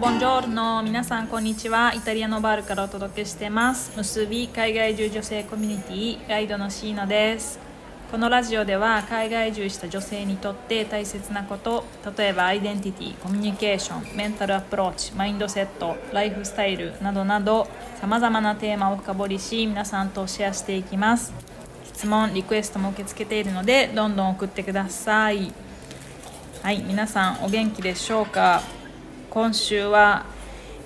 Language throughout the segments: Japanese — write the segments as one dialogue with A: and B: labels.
A: ボンジョールの皆さんこんにちは。イタリアのバールからお届けしてます。結び海外住女性コミュニティガイドのシーナです。このラジオでは海外移住した女性にとって大切なこと例えばアイデンティティコミュニケーションメンタルアプローチマインドセットライフスタイルなどなどさまざまなテーマを深掘りし皆さんとシェアしていきます。質問リクエストも受け付けているのでどんどん送ってください。はい皆さんお元気でしょうか？今週は、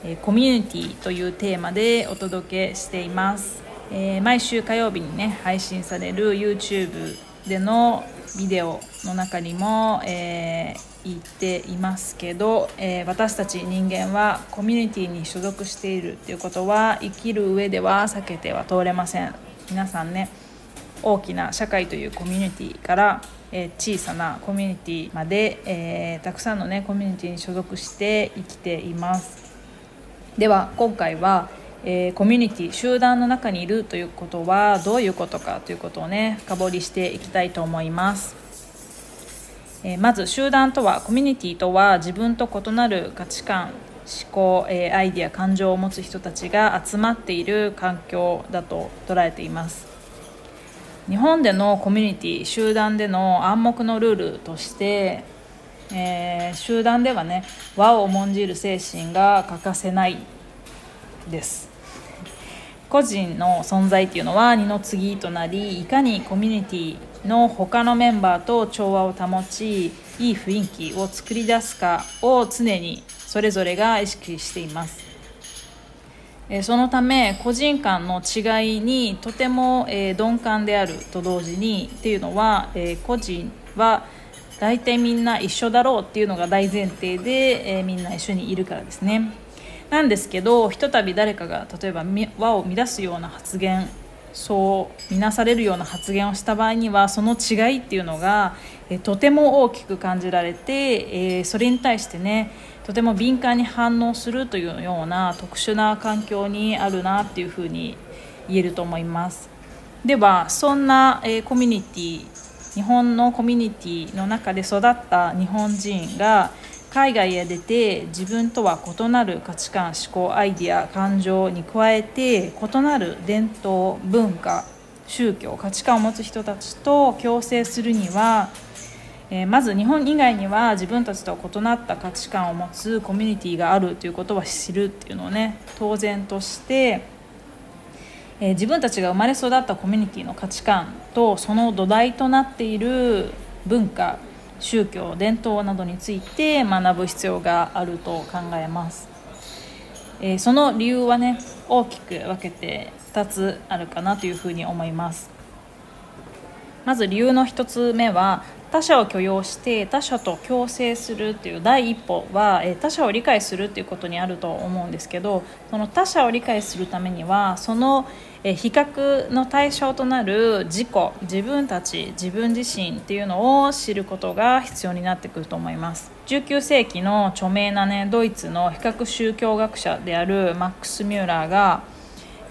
A: えコミュニティというテーマでお届けしています、えー、毎週火曜日にね配信される YouTube でのビデオの中にも、えー、言っていますけど、えー、私たち人間はコミュニティに所属しているっていうことは生きる上では避けては通れません。皆さんね大きな社会というコミュニティからえ小さなコミュニティまで、え、たくさんのねコミュニティに所属して生きています。では今回は、え、コミュニティ集団の中にいるということはどういうことかということをね深掘りしていきたいと思います。えまず集団とはコミュニティとは自分と異なる価値観思考、えアイデア感情を持つ人たちが集まっている環境だと捉えています。日本でのコミュニティ集団での暗黙のルールとして、えー、集団ではね和を重んじる精神が欠かせないです。個人の存在っていうのは二の次となりいかにコミュニティの他のメンバーと調和を保ちいい雰囲気を作り出すかを常にそれぞれが意識しています。そのため個人間の違いにとても鈍感であると同時にっていうのは個人は大体みんな一緒だろうっていうのが大前提でみんな一緒にいるからですね。なんですけどひとたび誰かが例えば和を乱すような発言そう見なされるような発言をした場合にはその違いっていうのがえとても大きく感じられてえそれに対してねとても敏感に反応するというような特殊な環境にあるなっていうふうに言えると思います。ではそんな、えコミュニティ日本のコミュニティの中で育った日本人が海外へ出て自分とは異なる価値観思考アイデア感情に加えて異なる伝統文化宗教価値観を持つ人たちと共生するにはえー、まず日本以外には自分たちと異なった価値観を持つコミュニティがあるということは知るっていうのをね当然として、え、自分たちが生まれ育ったコミュニティの価値観とその土台となっている文化宗教伝統などについて学ぶ必要があると考えます、えー、その理由はね大きく分けて2つあるかなというふうに思います。まず理由の1つ目は他者を許容して他者と共生するっていう第一歩は他者を理解するっていうことにあると思うんですけどその他者を理解するためにはその比較の対象となる自己自分たち自分自身っていうのを知ることが必要になってくると思います。19世紀の著名なねドイツの比較宗教学者であるマックス・ミューラーが、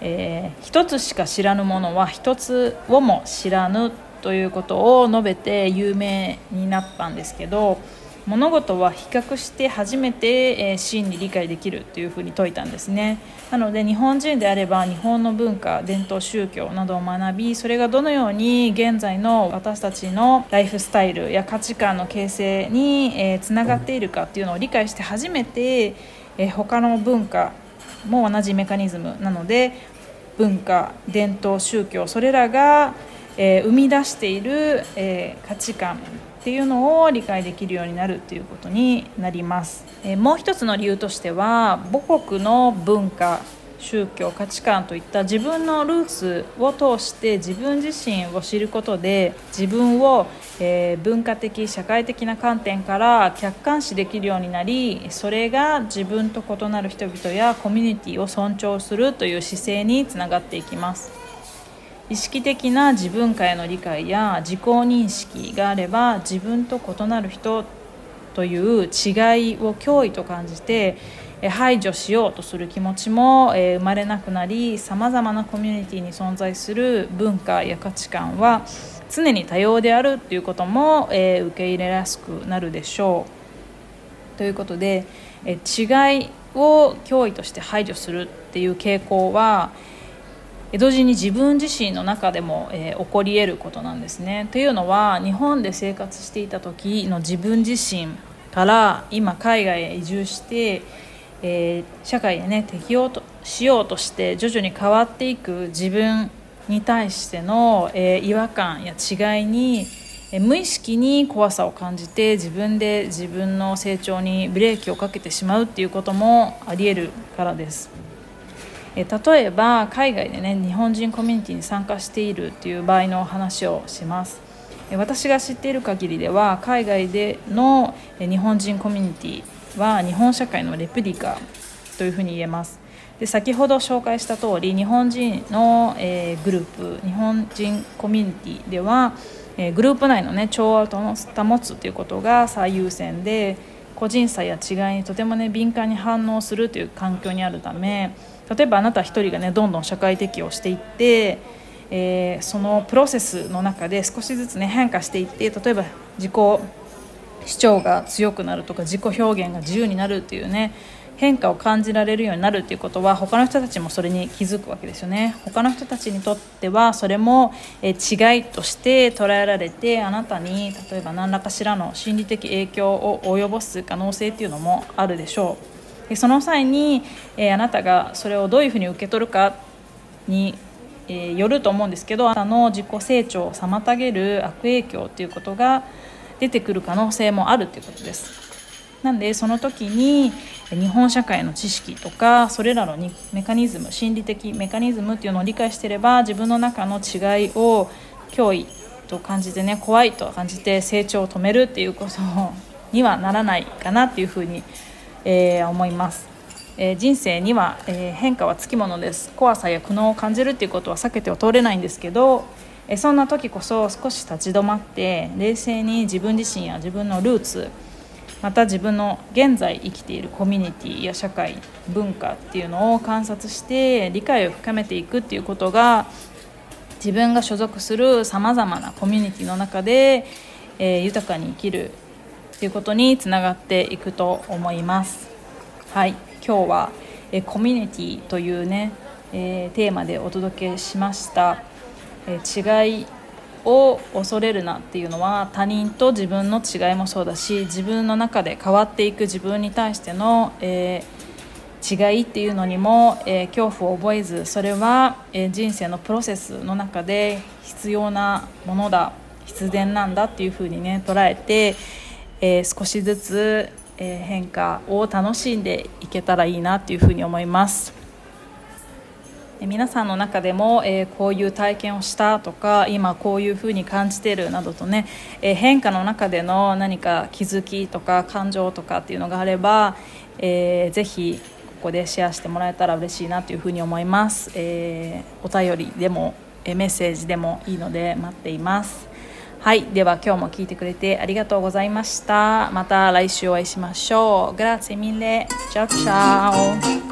A: えー、一つしか知らぬものは一つをも知らぬということを述べて有名になったんですけど物事は比較して初めて、え真に理解できるというふうに説いたんですね。なので日本人であれば日本の文化伝統宗教などを学びそれがどのように現在の私たちのライフスタイルや価値観の形成に、えつながっているかっていうのを理解して初めて、え他の文化も同じメカニズムなので文化伝統宗教それらがえー、生み出している、えー、価値観っていうのを理解できるようになるっていうことになります、えー、もう一つの理由としては母国の文化宗教価値観といった自分のルーツを通して自分自身を知ることで自分を、え、文化的社会的な観点から客観視できるようになりそれが自分と異なる人々やコミュニティを尊重するという姿勢につながっていきます。意識的な自分界への理解や自己認識があれば自分と異なる人という違いを脅威と感じて排除しようとする気持ちも生まれなくなりさまざまなコミュニティに存在する文化や価値観は常に多様であるということも受け入れやすくなるでしょう。ということで違いを脅威として排除するっていう傾向は同時に自分自身の中でも、えー、起こり得ることなんですね。というのは日本で生活していた時の自分自身から今海外へ移住して、えー、社会でね適応としようとして徐々に変わっていく自分に対しての、えー、違和感や違いにえ無意識に怖さを感じて自分で自分の成長にブレーキをかけてしまうっていうこともありえるからです。例えば海外でね日本人コミュニティに参加しているっていう場合の話をします。私が知っている限りでは海外での日本人コミュニティは日本社会のレプリカというふうに言えます。で先ほど紹介した通り日本人の、えー、グループ日本人コミュニティでは、えー、グループ内のね調和を保つということが最優先で個人差や違いにとてもね敏感に反応するという環境にあるため例えばあなた1人がねどんどん社会適応していって、えー、そのプロセスの中で少しずつね変化していって例えば自己主張が強くなるとか自己表現が自由になるっていうね変化を感じられるようになるっていうことは他の人たちもそれに気づくわけですよね。他の人たちにとってはそれも違いとして捉えられてあなたに例えば何らかしらの心理的影響を及ぼす可能性っていうのもあるでしょう。でその際に、あなたがそれをどういうふうに受け取るかに、よると思うんですけどあなたの自己成長を妨げる悪影響っていうことが出てくる可能性もあるっていうことです。なんでその時に日本社会の知識とかそれらのにメカニズム心理的メカニズムっていうのを理解してれば自分の中の違いを脅威と感じてね怖いと感じて成長を止めるっていうことにはならないかなっていうふうにえー、思います、えー、人生には、えー、変化はつきものです怖さや苦悩を感じるっていうことは避けては通れないんですけど、えそんな時こそ少し立ち止まって冷静に自分自身や自分のルーツまた自分の現在生きているコミュニティや社会文化っていうのを観察して理解を深めていくっていうことが自分が所属するさまざまなコミュニティの中で、えー、豊かに生きるっていうことにつながっていくと思います。はい今日はえコミュニティというね、えー、テーマでお届けしました、え、違いを恐れるなっていうのは他人と自分の違いもそうだし自分の中で変わっていく自分に対しての、えー、違いっていうのにも、えー、恐怖を覚えずそれは、えー、人生のプロセスの中で必要なものだ必然なんだっていうふうにね捉えて、え、少しずつ、え、変化を楽しんでいけたらいいなっていうふうに思います。皆さんの中でも、え、こういう体験をしたとか今こういうふうに感じてるなどとね、え、変化の中での何か気づきとか感情とかっていうのがあれば、えー、ぜひここでシェアしてもらえたら嬉しいなというふうに思います、えー、お便りでも、えメッセージでもいいので待っています。はいでは今日も聞いてくれてありがとうございました。また来週お会いしましょう。Grazie mille ciao ciao